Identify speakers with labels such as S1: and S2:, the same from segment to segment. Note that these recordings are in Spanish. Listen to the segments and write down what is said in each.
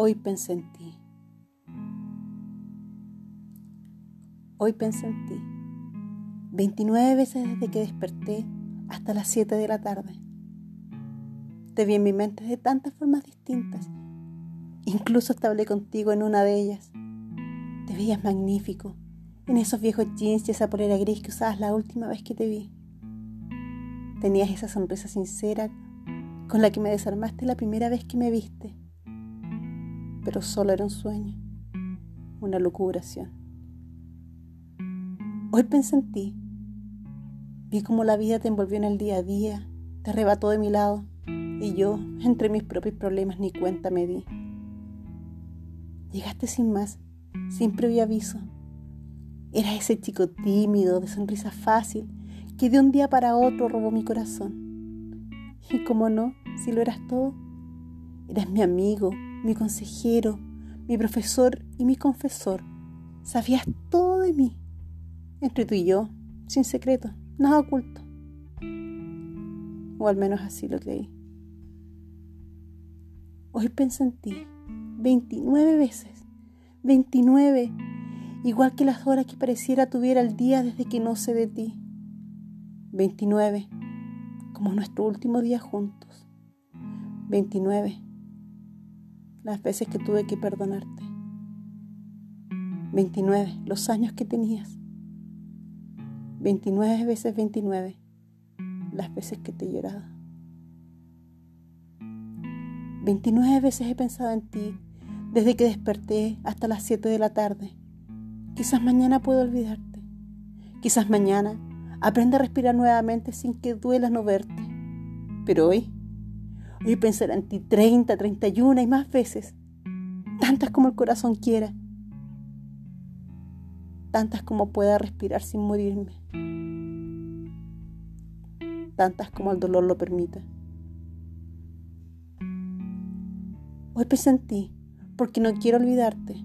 S1: Hoy pensé en ti. Hoy pensé en ti. 29 veces desde que desperté hasta las 7 de la tarde. Te vi en mi mente de tantas formas distintas. Incluso hablé contigo en una de ellas. Te veías magnífico en esos viejos jeans y esa polera gris que usabas la última vez que te vi. Tenías esa sonrisa sincera con la que me desarmaste la primera vez que me viste pero solo era un sueño, una lucubración. Hoy pensé en ti, vi cómo la vida te envolvió en el día a día, te arrebató de mi lado y yo, entre mis propios problemas, ni cuenta me di. Llegaste sin más, sin previo aviso. Era ese chico tímido, de sonrisa fácil, que de un día para otro robó mi corazón. Y como no, si lo eras todo, eras mi amigo, mi consejero, mi profesor y mi confesor. Sabías todo de mí, entre tú y yo, sin secreto, nada oculto. O al menos así lo creí. Hoy pienso en ti 29 veces, 29, igual que las horas que pareciera tuviera el día desde que no sé de ti. 29, como nuestro último día juntos. 29 las veces que tuve que perdonarte. 29, los años que tenías. 29 veces 29, las veces que te he llorado. 29 veces he pensado en ti desde que desperté hasta las 7 de la tarde. Quizás mañana puedo olvidarte. Quizás mañana aprenda a respirar nuevamente sin que duela no verte. Pero hoy y pensar en ti 30, 31 y más veces, tantas como el corazón quiera, tantas como pueda respirar sin morirme, tantas como el dolor lo permita. Hoy pensé en ti porque no quiero olvidarte,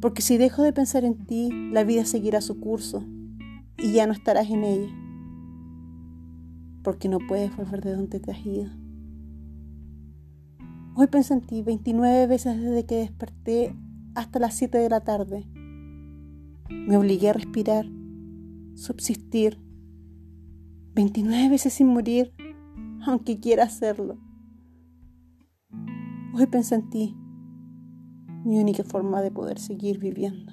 S1: porque si dejo de pensar en ti, la vida seguirá su curso y ya no estarás en ella, porque no puedes volver de donde te has ido. Hoy pensé en ti 29 veces desde que desperté hasta las 7 de la tarde. Me obligué a respirar, subsistir. 29 veces sin morir, aunque quiera hacerlo. Hoy pensé en ti, mi única forma de poder seguir viviendo.